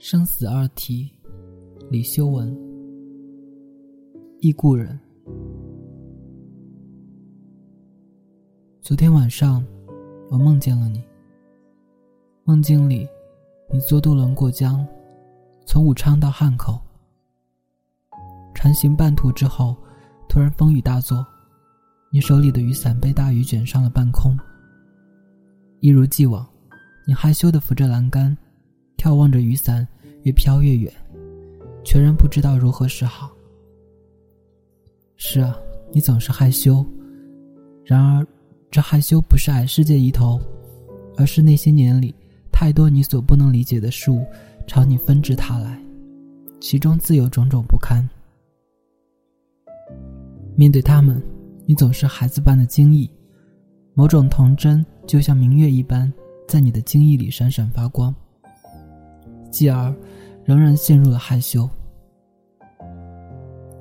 生死二题，李修文。忆故人。昨天晚上，我梦见了你。梦境里，你坐渡轮过江，从武昌到汉口。船行半途之后，突然风雨大作，你手里的雨伞被大雨卷上了半空。一如既往，你害羞的扶着栏杆。眺望着雨伞越飘越远，全然不知道如何是好。是啊，你总是害羞。然而，这害羞不是矮世界一头，而是那些年里太多你所不能理解的事物朝你纷至沓来，其中自有种种不堪。面对他们，你总是孩子般的惊异，某种童真就像明月一般，在你的惊异里闪闪发光。继而，仍然陷入了害羞。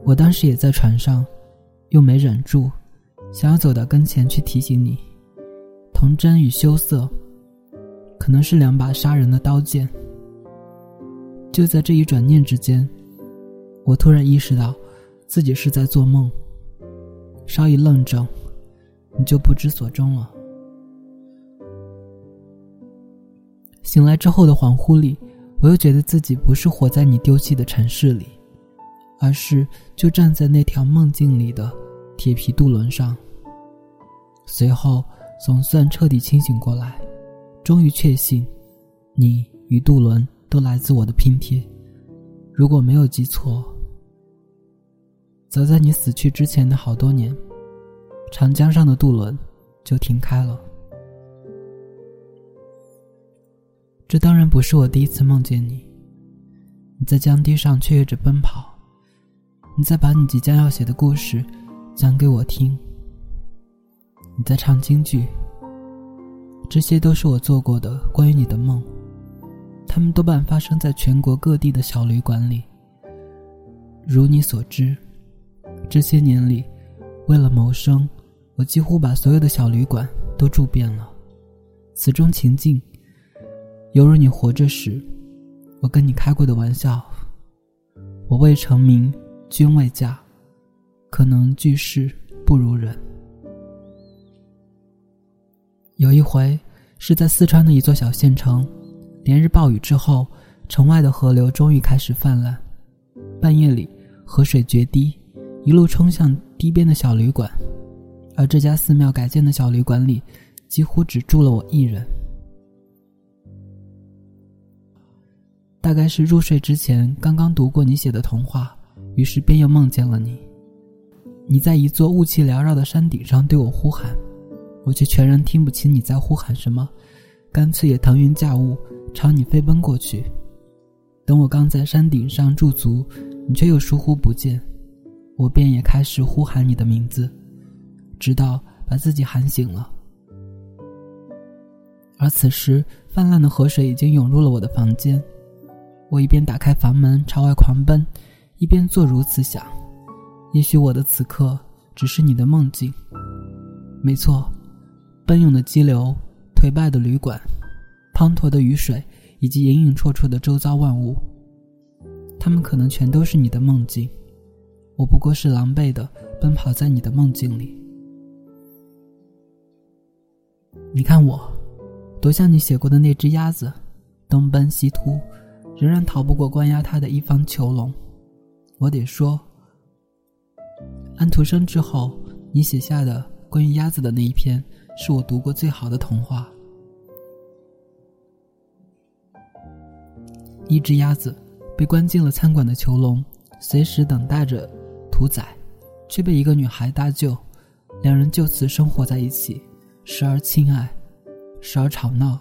我当时也在船上，又没忍住，想要走到跟前去提醒你：童真与羞涩，可能是两把杀人的刀剑。就在这一转念之间，我突然意识到，自己是在做梦。稍一愣怔，你就不知所终了。醒来之后的恍惚里。我又觉得自己不是活在你丢弃的城市里，而是就站在那条梦境里的铁皮渡轮上。随后总算彻底清醒过来，终于确信，你与渡轮都来自我的拼贴。如果没有记错，早在你死去之前的好多年，长江上的渡轮就停开了。这当然不是我第一次梦见你。你在江堤上雀跃着奔跑，你在把你即将要写的故事讲给我听。你在唱京剧。这些都是我做过的关于你的梦，他们多半发生在全国各地的小旅馆里。如你所知，这些年里，为了谋生，我几乎把所有的小旅馆都住遍了。此中情境。犹如你活着时，我跟你开过的玩笑。我未成名，君未嫁，可能句式不如人。有一回是在四川的一座小县城，连日暴雨之后，城外的河流终于开始泛滥。半夜里，河水决堤，一路冲向堤边的小旅馆，而这家寺庙改建的小旅馆里，几乎只住了我一人。大概是入睡之前刚刚读过你写的童话，于是便又梦见了你。你在一座雾气缭绕的山顶上对我呼喊，我却全然听不清你在呼喊什么，干脆也腾云驾雾朝你飞奔过去。等我刚在山顶上驻足，你却又疏忽不见，我便也开始呼喊你的名字，直到把自己喊醒了。而此时，泛滥的河水已经涌入了我的房间。我一边打开房门朝外狂奔，一边做如此想：也许我的此刻只是你的梦境。没错，奔涌的激流、颓败的旅馆、滂沱的雨水，以及隐隐绰绰的周遭万物，他们可能全都是你的梦境。我不过是狼狈的奔跑在你的梦境里。你看我，多像你写过的那只鸭子，东奔西突。仍然逃不过关押他的一方囚笼。我得说，安徒生之后，你写下的关于鸭子的那一篇，是我读过最好的童话。一只鸭子被关进了餐馆的囚笼，随时等待着屠宰，却被一个女孩搭救，两人就此生活在一起，时而亲爱，时而吵闹。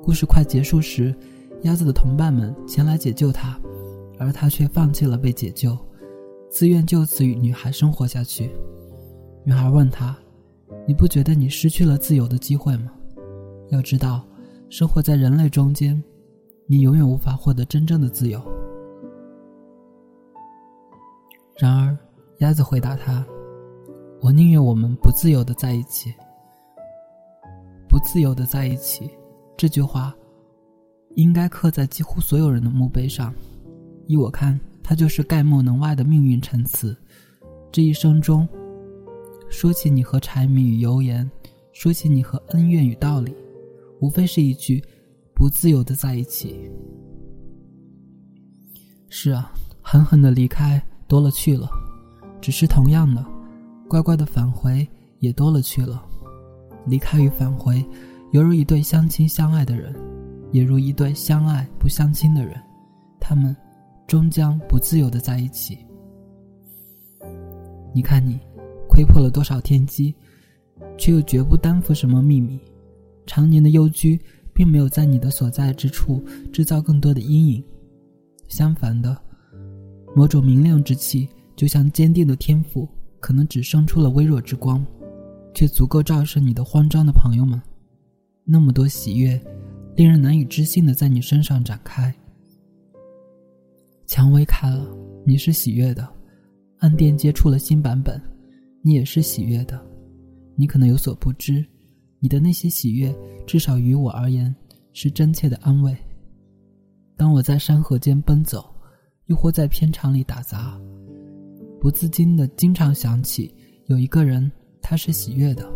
故事快结束时。鸭子的同伴们前来解救他，而他却放弃了被解救，自愿就此与女孩生活下去。女孩问他：“你不觉得你失去了自由的机会吗？要知道，生活在人类中间，你永远无法获得真正的自由。”然而，鸭子回答他：“我宁愿我们不自由的在一起。不自由的在一起。”这句话。应该刻在几乎所有人的墓碑上。依我看，它就是概莫能外的命运陈词。这一生中，说起你和柴米与油盐，说起你和恩怨与道理，无非是一句“不自由的在一起”。是啊，狠狠的离开多了去了，只是同样的，乖乖的返回也多了去了。离开与返回，犹如一对相亲相爱的人，也如一对相爱不相亲的人，他们终将不自由的在一起。你看你，窥破了多少天机，却又绝不担负什么秘密。常年的幽居，并没有在你的所在之处制造更多的阴影。相反的，某种明亮之气，就像坚定的天赋，可能只生出了微弱之光，却足够照射你的慌张的朋友们。那么多喜悦，令人难以置信的在你身上展开。蔷薇开了，你是喜悦的；暗电接触了新版本，你也是喜悦的。你可能有所不知，你的那些喜悦，至少于我而言，是真切的安慰。当我在山河间奔走，又或在片场里打杂，不自禁的经常想起有一个人，他是喜悦的。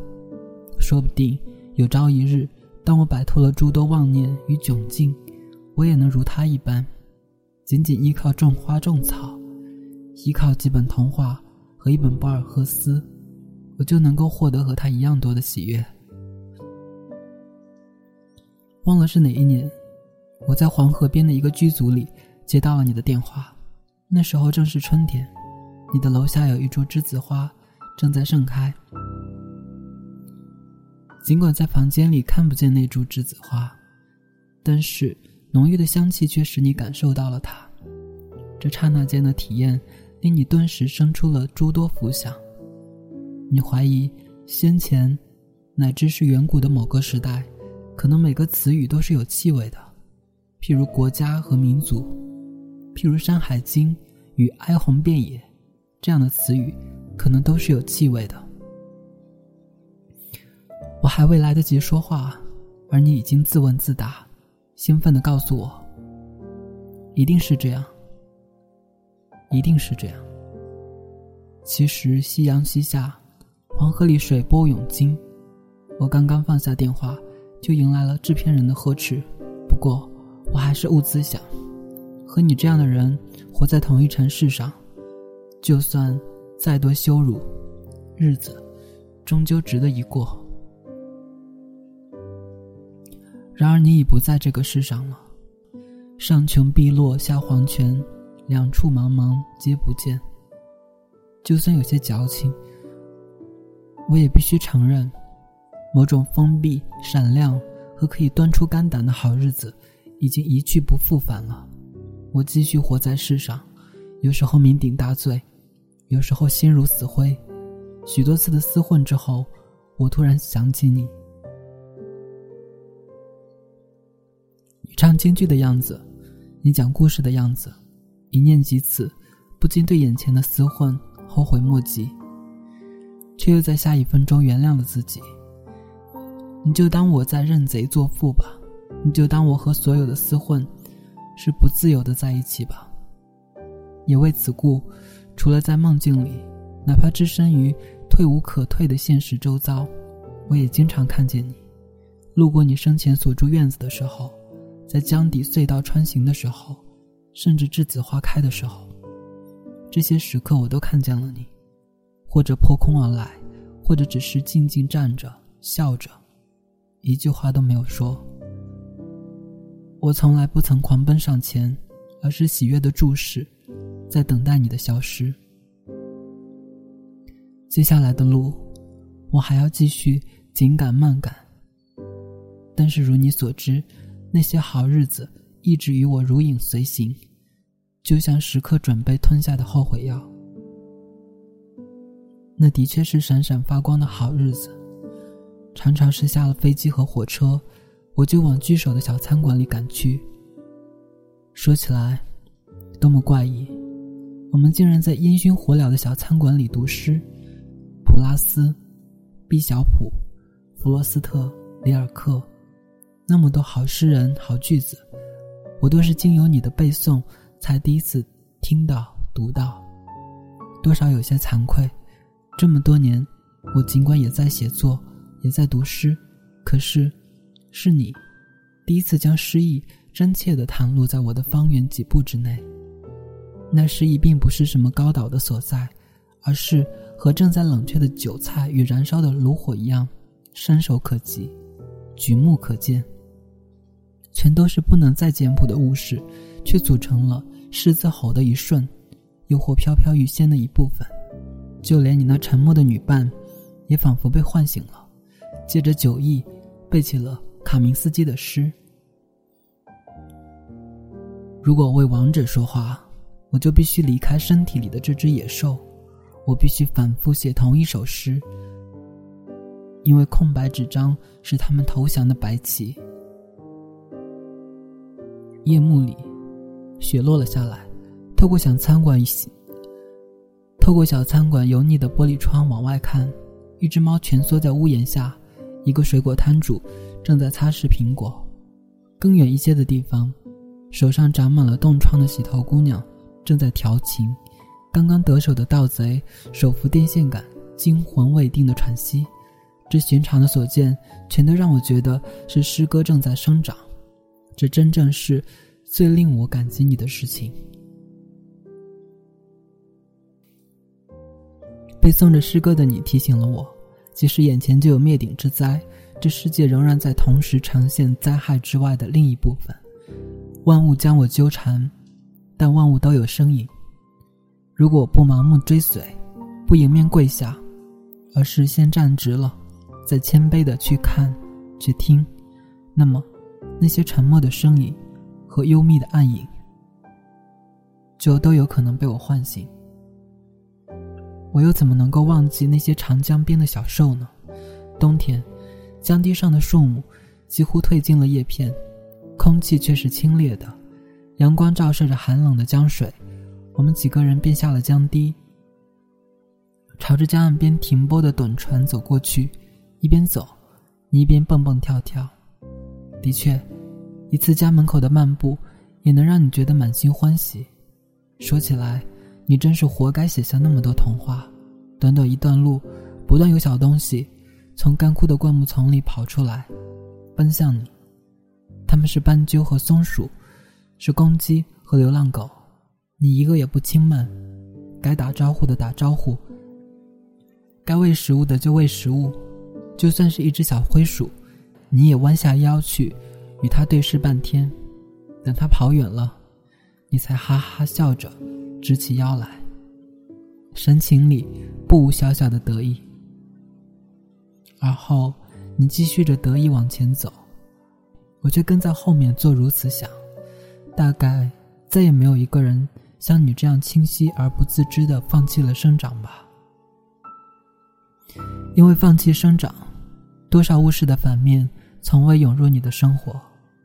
说不定有朝一日，当我摆脱了诸多妄念与窘境，我也能如他一般，仅仅依靠种花种草，依靠几本童话和一本博尔赫斯，我就能够获得和他一样多的喜悦。忘了是哪一年。我在黄河边的一个剧组里接到了你的电话，那时候正是春天，你的楼下有一株栀子花正在盛开。尽管在房间里看不见那株栀子花，但是浓郁的香气却使你感受到了它。这刹那间的体验令你顿时生出了诸多浮想。你怀疑先前乃至是远古的某个时代，可能每个词语都是有气味的。譬如国家和民族，譬如《山海经》与“哀鸿遍野”这样的词语，可能都是有气味的。我还未来得及说话，而你已经自问自答，兴奋的告诉我：“一定是这样，一定是这样。”其实夕阳西下，黄河里水波涌金。我刚刚放下电话，就迎来了制片人的呵斥。不过。我还是兀自想，和你这样的人活在同一城市上，就算再多羞辱，日子终究值得一过。然而你已不在这个世上了，上穷碧落下黄泉，两处茫茫皆不见。就算有些矫情，我也必须承认，某种封闭、闪亮和可以端出肝胆的好日子。已经一去不复返了。我继续活在世上，有时候酩酊大醉，有时候心如死灰。许多次的厮混之后，我突然想起你。唱京剧的样子，你讲故事的样子，一念及此，不禁对眼前的厮混后悔莫及，却又在下一分钟原谅了自己。你就当我在认贼作父吧。你就当我和所有的厮混，是不自由的在一起吧。也为此故，除了在梦境里，哪怕置身于退无可退的现实周遭，我也经常看见你，路过你生前所住院子的时候，在江底隧道穿行的时候，甚至栀子花开的时候，这些时刻我都看见了你，或者破空而来，或者只是静静站着笑着，一句话都没有说。我从来不曾狂奔上前，而是喜悦的注视，在等待你的消失。接下来的路，我还要继续紧赶慢赶。但是如你所知，那些好日子一直与我如影随形，就像时刻准备吞下的后悔药。那的确是闪闪发光的好日子，常常是下了飞机和火车。我就往聚首的小餐馆里赶去。说起来，多么怪异！我们竟然在烟熏火燎的小餐馆里读诗。普拉斯、毕小普、弗罗斯特、里尔克，那么多好诗人、好句子，我都是经由你的背诵才第一次听到、读到，多少有些惭愧。这么多年，我尽管也在写作，也在读诗，可是，是你，第一次将诗意真切的袒露在我的方圆几步之内。那诗意并不是什么高岛的所在，而是和正在冷却的韭菜与燃烧的炉火一样，伸手可及，举目可见。全都是不能再简朴的物事，却组成了狮子吼的一瞬，又或飘飘欲仙的一部分。就连你那沉默的女伴，也仿佛被唤醒了，借着酒意，背起了卡明斯基的诗。如果为王者说话，我就必须离开身体里的这只野兽，我必须反复写同一首诗，因为空白纸张是他们投降的白旗。夜幕里，雪落了下来。透过小餐馆，透过小餐馆油腻的玻璃窗往外看，一只猫蜷缩在屋檐下，一个水果摊主正在擦拭苹果。更远一些的地方，手上长满了冻疮的洗头姑娘正在调情。刚刚得手的盗贼手扶电线杆，惊魂未定的喘息。这寻常的所见，全都让我觉得是诗歌正在生长。这真正是最令我感激你的事情。背诵着诗歌的你提醒了我，即使眼前就有灭顶之灾，这世界仍然在同时呈现灾害之外的另一部分。万物将我纠缠，但万物都有声音。如果我不盲目追随，不迎面跪下，而是先站直了，再谦卑的去看、去听，那么。那些沉默的声音和幽密的暗影，就都有可能被我唤醒。我又怎么能够忘记那些长江边的小兽呢？冬天，江堤上的树木几乎褪尽了叶片，空气却是清冽的。阳光照射着寒冷的江水，我们几个人便下了江堤，朝着江岸边停泊的趸船走过去。一边走，你一边蹦蹦跳跳。的确，一次家门口的漫步，也能让你觉得满心欢喜。说起来，你真是活该写下那么多童话。短短一段路，不断有小东西从干枯的灌木丛里跑出来，奔向你。他们是斑鸠和松鼠，是公鸡和流浪狗。你一个也不轻慢，该打招呼的打招呼，该喂食物的就喂食物，就算是一只小灰鼠。你也弯下腰去，与他对视半天，等他跑远了，你才哈哈笑着直起腰来，神情里不无小小的得意。而后，你继续着得意往前走，我却跟在后面做如此想：大概再也没有一个人像你这样清晰而不自知的放弃了生长吧？因为放弃生长。多少物事的反面，从未涌入你的生活。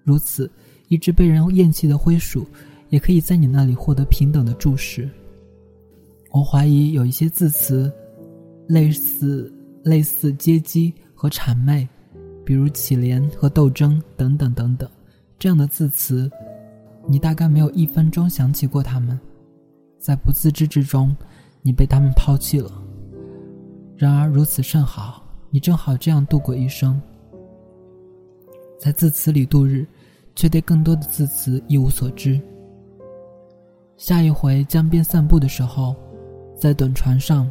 如此，一只被人厌弃的灰鼠，也可以在你那里获得平等的注视。我怀疑有一些字词，类似类似阶级和谄媚，比如乞怜和斗争等等等等，这样的字词，你大概没有一分钟想起过他们，在不自知之中，你被他们抛弃了。然而如此甚好。你正好这样度过一生，在字词里度日，却对更多的字词一无所知。下一回江边散步的时候，在趸船上，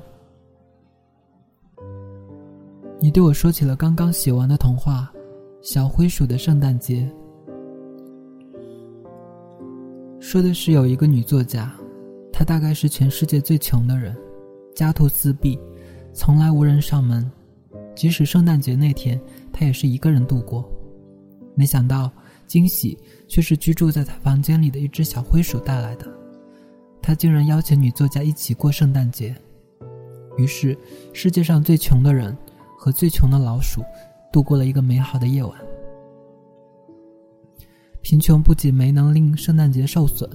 你对我说起了刚刚写完的童话《小灰鼠的圣诞节》，说的是有一个女作家，她大概是全世界最穷的人，家徒四壁，从来无人上门。即使圣诞节那天，她也是一个人度过。没想到，惊喜却是居住在他房间里的一只小灰鼠带来的。他竟然邀请女作家一起过圣诞节。于是，世界上最穷的人和最穷的老鼠度过了一个美好的夜晚。贫穷不仅没能令圣诞节受损，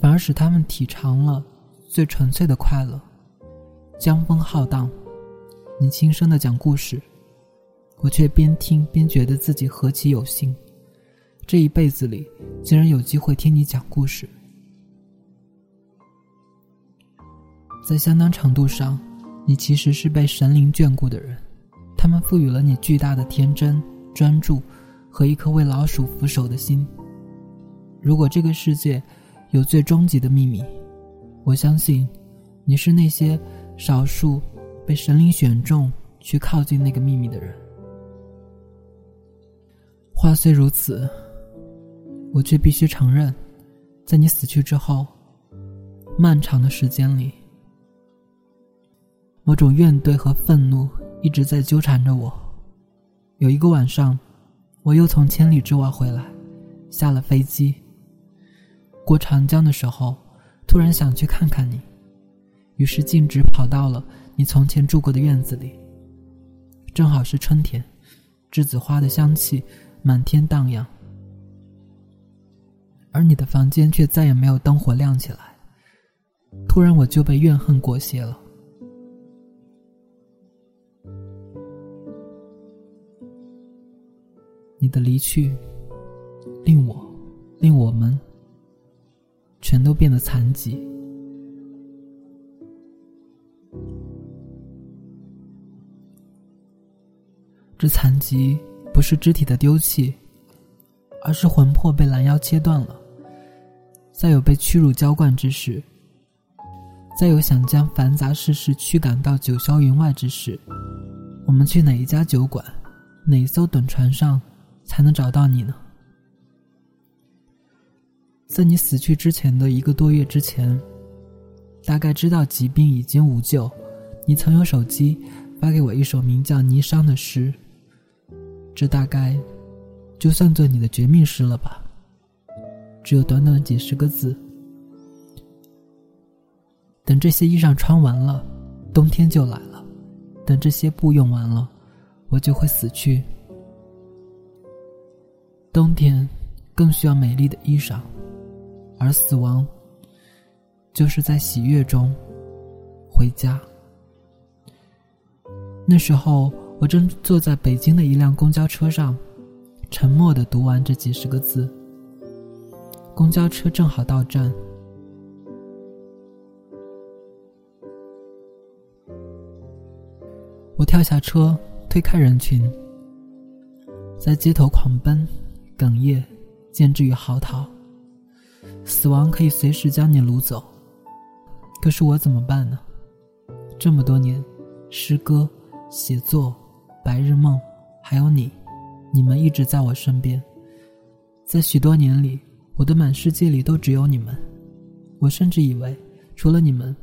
反而使他们体尝了最纯粹的快乐。江风浩荡。你轻声的讲故事，我却边听边觉得自己何其有幸。这一辈子里竟然有机会听你讲故事。在相当程度上，你其实是被神灵眷顾的人，他们赋予了你巨大的天真、专注和一颗为老鼠俯首的心。如果这个世界有最终极的秘密，我相信你是那些少数被神灵选中去靠近那个秘密的人。话虽如此，我却必须承认，在你死去之后，漫长的时间里。某种怨怼和愤怒一直在纠缠着我。有一个晚上，我又从千里之外回来，下了飞机。过长江的时候，突然想去看看你，于是径直跑到了你从前住过的院子里。正好是春天，栀子花的香气满天荡漾，而你的房间却再也没有灯火亮起来。突然，我就被怨恨裹挟了。你的离去，令我，令我们，全都变得残疾。这残疾不是肢体的丢弃，而是魂魄被拦腰切断了。再有被屈辱浇灌之时，再有想将繁杂世事驱赶到九霄云外之时，我们去哪一家酒馆，哪一艘趸船上？才能找到你呢。在你死去之前的一个多月之前，大概知道疾病已经无救，你曾用手机发给我一首名叫《霓裳》的诗。这大概就算作你的绝命诗了吧？只有短短几十个字。等这些衣裳穿完了，冬天就来了；等这些布用完了，我就会死去。冬天更需要美丽的衣裳，而死亡就是在喜悦中回家。那时候，我正坐在北京的一辆公交车上，沉默的读完这几十个字。公交车正好到站，我跳下车，推开人群，在街头狂奔。哽咽，渐至于嚎啕。死亡可以随时将你掳走，可是我怎么办呢？这么多年，诗歌、写作、白日梦，还有你，你们一直在我身边。在许多年里，我的满世界里都只有你们。我甚至以为，除了你们，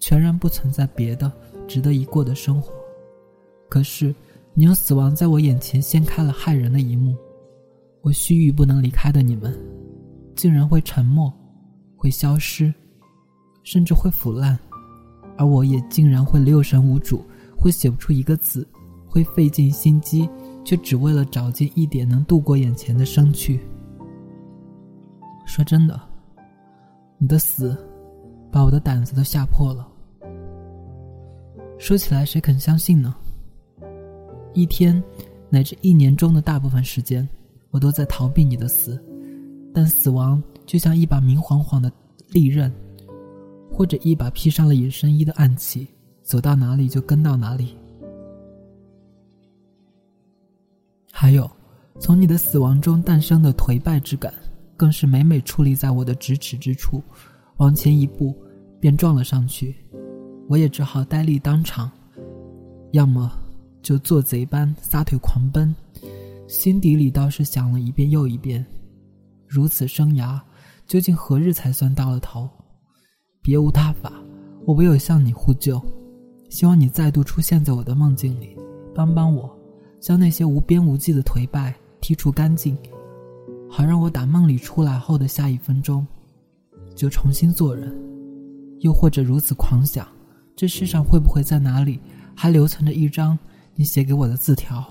全然不存在别的值得一过的生活。可是，你用死亡在我眼前掀开了骇人的一幕。我须臾不能离开的你们，竟然会沉默，会消失，甚至会腐烂，而我也竟然会六神无主，会写不出一个字，会费尽心机，却只为了找见一点能度过眼前的生趣。说真的，你的死，把我的胆子都吓破了。说起来，谁肯相信呢？一天，乃至一年中的大部分时间。我都在逃避你的死，但死亡就像一把明晃晃的利刃，或者一把披上了隐身衣的暗器，走到哪里就跟到哪里。还有，从你的死亡中诞生的颓败之感，更是每每矗立在我的咫尺之处，往前一步便撞了上去，我也只好呆立当场，要么就做贼般撒腿狂奔。心底里倒是想了一遍又一遍，如此生涯，究竟何日才算到了头？别无他法，我唯有向你呼救，希望你再度出现在我的梦境里，帮帮我，将那些无边无际的颓败剔除干净，好让我打梦里出来后的下一分钟，就重新做人。又或者如此狂想，这世上会不会在哪里还留存着一张你写给我的字条？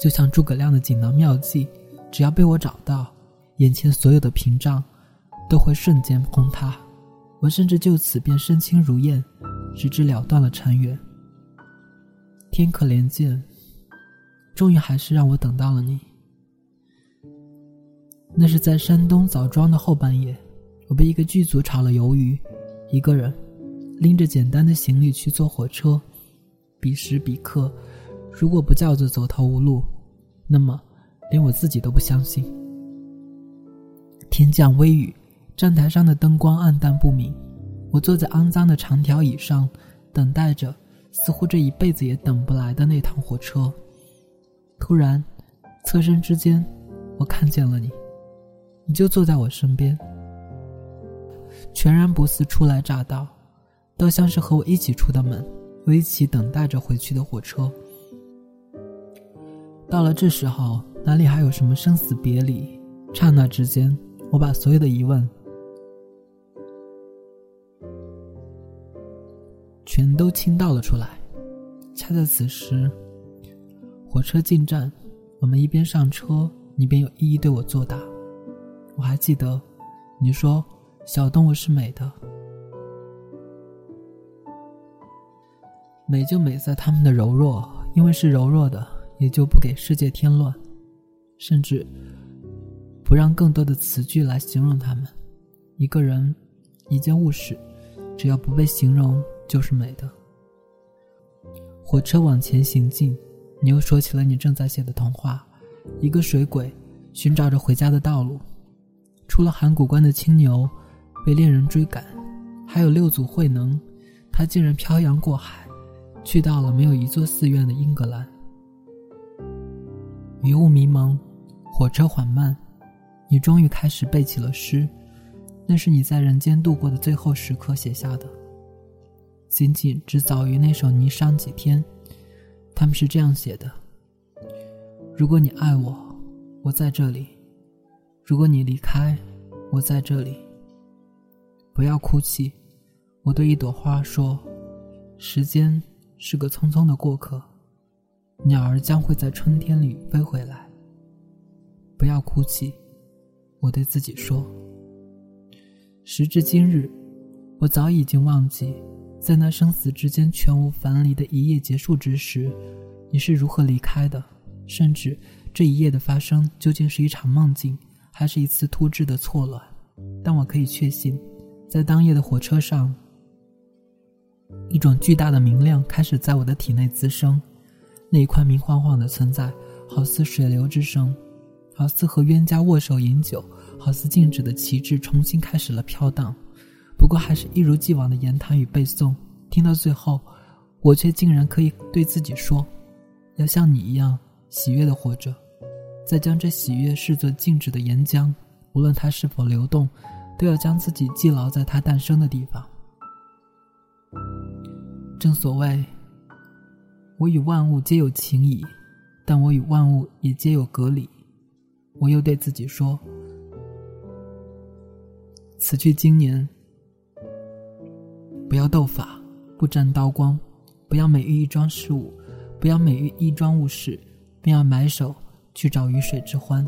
就像诸葛亮的锦囊妙计，只要被我找到，眼前所有的屏障都会瞬间崩塌。我甚至就此便身轻如燕，直至了断了尘缘。天可怜见，终于还是让我等到了你。那是在山东枣庄的后半夜，我被一个剧组炒了鱿鱼，一个人拎着简单的行李去坐火车，彼时彼刻，如果不叫做走投无路，那么连我自己都不相信。天降微雨，站台上的灯光暗淡不明。我坐在肮脏的长条椅上，等待着，似乎这一辈子也等不来的那趟火车。突然，侧身之间，我看见了你，你就坐在我身边，全然不似初来乍到，倒像是和我一起出的门，又一起等待着回去的火车。到了这时候，哪里还有什么生死别离？刹那之间，我把所有的疑问。全都倾倒了出来。恰在此时，火车进站，我们一边上车，一边又一一对我作答。我还记得，你说小动物是美的，美就美在它们的柔弱，因为是柔弱的，也就不给世界添乱，甚至不让更多的词句来形容它们。一个人，一件物事，只要不被形容。就是美的。火车往前行进，你又说起了你正在写的童话。一个水鬼寻找着回家的道路，除了函谷关的青牛被恋人追赶，还有六祖慧能，他竟然漂洋过海，去到了没有一座寺院的英格兰。迷雾迷蒙，火车缓慢，你终于开始背起了诗，那是你在人间度过的最后时刻写下的。仅仅只早于那首《霓裳》几天，他们是这样写的：“如果你爱我，我在这里；如果你离开，我在这里。不要哭泣，我对一朵花说：时间是个匆匆的过客，鸟儿将会在春天里飞回来。不要哭泣，我对自己说。时至今日，我早已经忘记。”在那生死之间全无分离的一夜结束之时，你是如何离开的？甚至这一夜的发生究竟是一场梦境，还是一次突至的错乱？但我可以确信，在当夜的火车上，一种巨大的明亮开始在我的体内滋生。那一块明晃晃的存在，好似水流之声，好似和冤家握手饮酒，好似静止的旗帜重新开始了飘荡。不过还是一如既往的言谈与背诵，听到最后，我却竟然可以对自己说：要像你一样喜悦的活着，再将这喜悦视作静止的岩浆，无论它是否流动，都要将自己记牢在它诞生的地方。正所谓，我与万物皆有情谊，但我与万物也皆有隔离。我又对自己说：此去经年。不要斗法，不沾刀光，不要美玉一桩事物，不要美玉一桩物事，便要埋首去找鱼水之欢。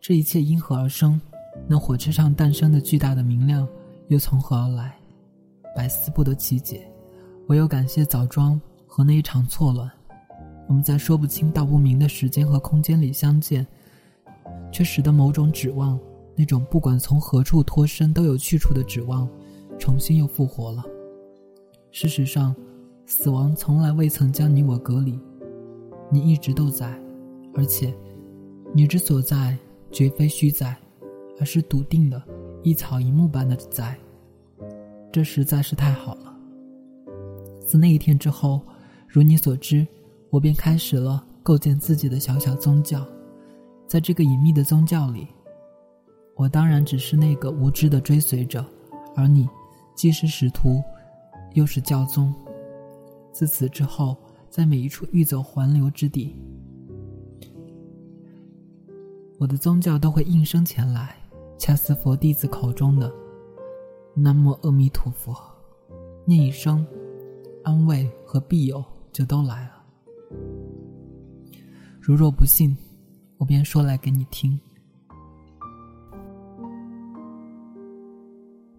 这一切因何而生？那火车上诞生的巨大的明亮又从何而来？百思不得其解。唯有感谢枣庄和那一场错乱，我们在说不清道不明的时间和空间里相见，却使得某种指望。那种不管从何处脱身都有去处的指望，重新又复活了。事实上，死亡从来未曾将你我隔离，你一直都在，而且，你之所在绝非虚在，而是笃定的，一草一木般的在。这实在是太好了。自那一天之后，如你所知，我便开始了构建自己的小小宗教，在这个隐秘的宗教里。我当然只是那个无知的追随者，而你既是使徒，又是教宗。自此之后，在每一处欲走还流之地，我的宗教都会应声前来，恰似佛弟子口中的“南无阿弥陀佛”，念一声，安慰和庇佑就都来了。如若不信，我便说来给你听。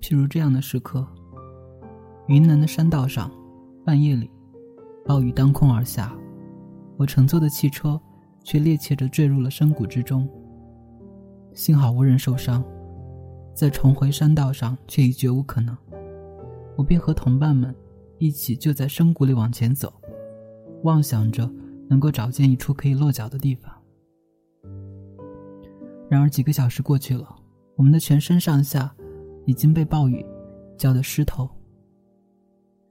譬如这样的时刻，云南的山道上，半夜里，暴雨当空而下，我乘坐的汽车却趔趄着坠入了山谷之中。幸好无人受伤，在重回山道上却已绝无可能。我便和同伴们一起就在山谷里往前走，妄想着能够找见一处可以落脚的地方。然而几个小时过去了，我们的全身上下已经被暴雨浇得湿透，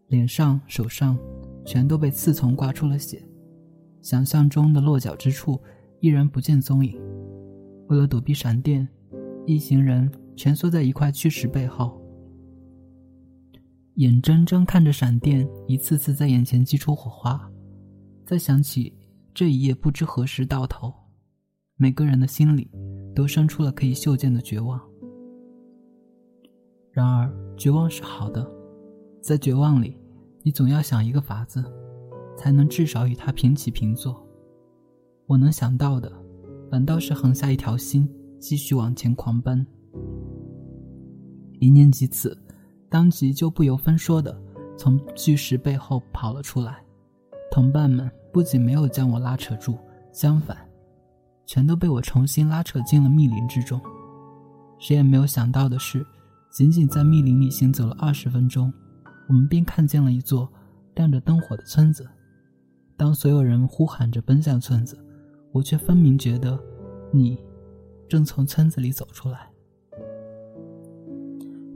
脸上、手上。全都被刺丛刮出了血，想象中的落脚之处依然不见踪影。为了躲避闪电，一行人蜷缩在一块巨石背后，眼睁睁看着闪电一次次在眼前击出火花。再想起这一夜不知何时到头，每个人的心里都生出了可以嗅见的绝望。然而，绝望是好的，在绝望里。你总要想一个法子，才能至少与他平起平坐。我能想到的，反倒是横下一条心，继续往前狂奔。一念及此，当即就不由分说的从巨石背后跑了出来。同伴们不仅没有将我拉扯住，相反，全都被我重新拉扯进了密林之中。谁也没有想到的是，仅仅在密林里行走了二十分钟。我们便看见了一座亮着灯火的村子。当所有人呼喊着奔向村子，我却分明觉得，你正从村子里走出来。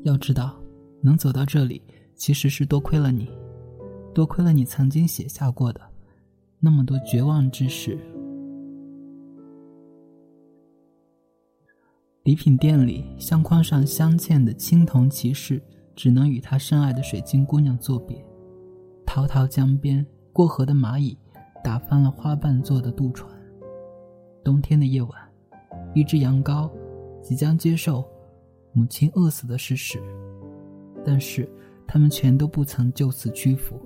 要知道，能走到这里，其实是多亏了你，多亏了你曾经写下过的那么多绝望之事。礼品店里，相框上镶嵌的青铜骑士。只能与他深爱的水晶姑娘作别。滔滔江边，过河的蚂蚁打翻了花瓣做的渡船。冬天的夜晚，一只羊羔即将接受母亲饿死的事实，但是他们全都不曾就此屈服。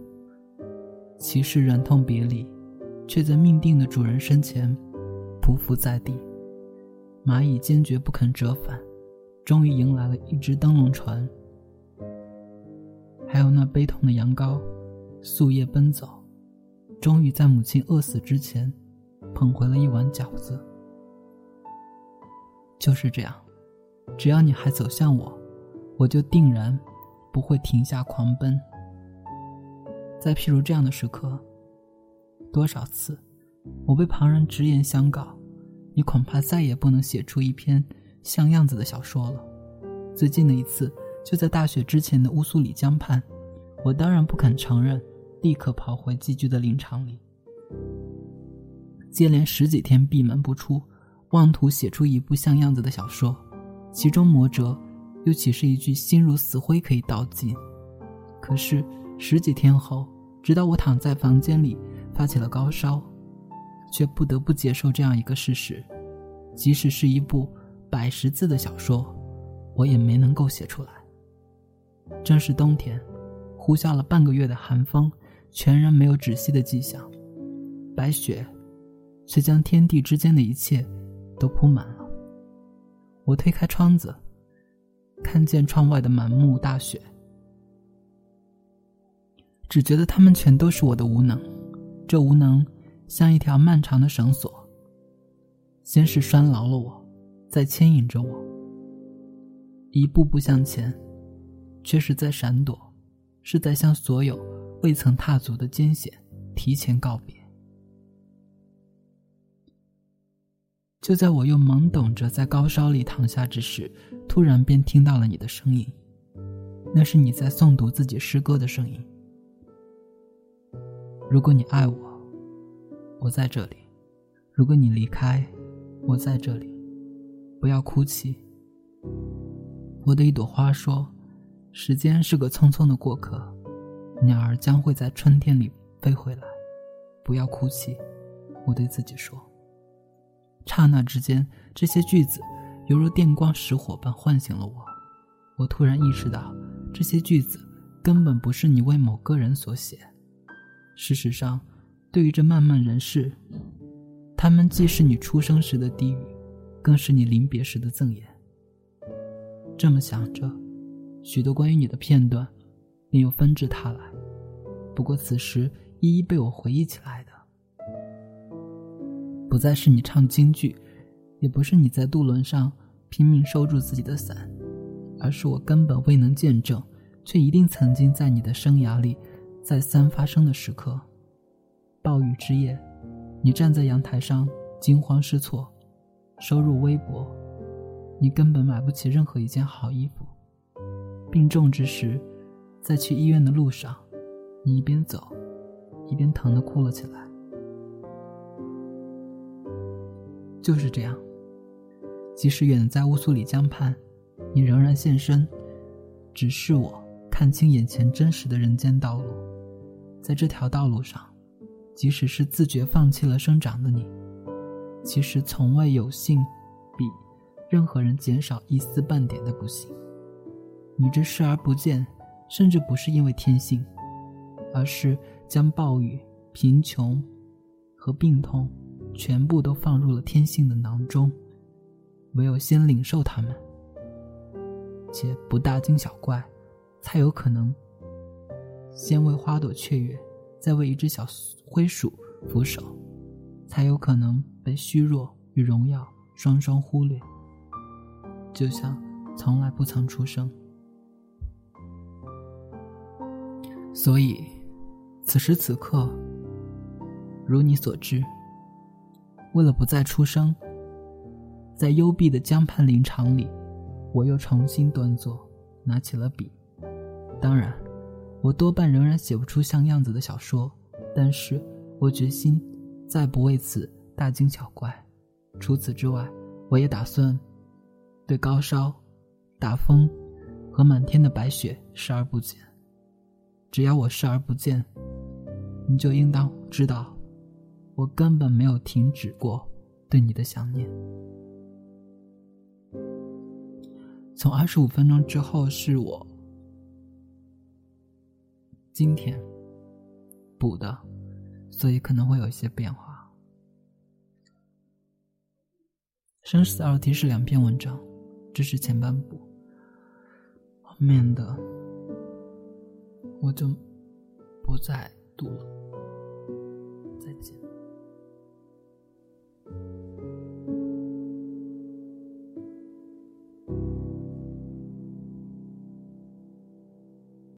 骑士忍痛别离，却在命定的主人身前匍匐在地。蚂蚁坚决不肯折返，终于迎来了一只灯笼船。还有那悲痛的羊羔，夙夜奔走，终于在母亲饿死之前，捧回了一碗饺子。就是这样，只要你还走向我，我就定然不会停下狂奔。在譬如这样的时刻，多少次，我被旁人直言相告，你恐怕再也不能写出一篇像样子的小说了。最近的一次。就在大雪之前的乌苏里江畔，我当然不肯承认，立刻跑回寄居的林场里，接连十几天闭门不出，妄图写出一部像样子的小说，其中魔折，又岂是一句心如死灰可以道尽？可是十几天后，直到我躺在房间里发起了高烧，却不得不接受这样一个事实：即使是一部百十字的小说，我也没能够写出来。正是冬天，呼啸了半个月的寒风，全然没有止息的迹象。白雪，却将天地之间的一切都铺满了。我推开窗子，看见窗外的满目大雪，只觉得他们全都是我的无能。这无能，像一条漫长的绳索，先是拴牢了我，再牵引着我，一步步向前。却是在闪躲，是在向所有未曾踏足的艰险提前告别。就在我又懵懂着在高烧里躺下之时，突然便听到了你的声音，那是你在诵读自己诗歌的声音。如果你爱我，我在这里；如果你离开，我在这里。不要哭泣，我的一朵花说。时间是个匆匆的过客，鸟儿将会在春天里飞回来。不要哭泣，我对自己说。刹那之间，这些句子犹如电光石火般唤醒了我。我突然意识到，这些句子根本不是你为某个人所写。事实上，对于这漫漫人世，他们既是你出生时的低语，更是你临别时的赠言。这么想着。许多关于你的片段，便又纷至沓来。不过此时一一被我回忆起来的。不再是你唱京剧，也不是你在渡轮上拼命收住自己的伞，而是我根本未能见证，却一定曾经在你的生涯里再三发生的时刻。暴雨之夜，你站在阳台上惊慌失措，收入微薄，你根本买不起任何一件好衣服。病重之时，在去医院的路上，你一边走，一边疼得哭了起来。就是这样，即使远在乌苏里江畔，你仍然现身，指示我看清眼前真实的人间道路。在这条道路上，即使是自觉放弃了生长的你，其实从未有幸比任何人减少一丝半点的不幸。你这视而不见，甚至不是因为天性，而是将暴雨、贫穷和病痛。全部都放入了天性的囊中，唯有先领受它们，且不大惊小怪，才有可能先为花朵雀跃，再为一只小灰鼠俯首，才有可能被虚弱与荣耀双双忽略，就像从来不曾出生。所以，此时此刻，如你所知。为了不再出生，在幽闭的江畔林场里，我又重新端坐，拿起了笔。当然，我多半仍然写不出像样子的小说，但是我决心再不为此大惊小怪。除此之外，我也打算对高烧、大风和满天的白雪视而不见。只要我视而不见，你就应当知道。我根本没有停止过对你的想念。从二十五分钟之后是我今天补的，所以可能会有一些变化。生死二题是两篇文章，这是前半部，后面的我就不再读了。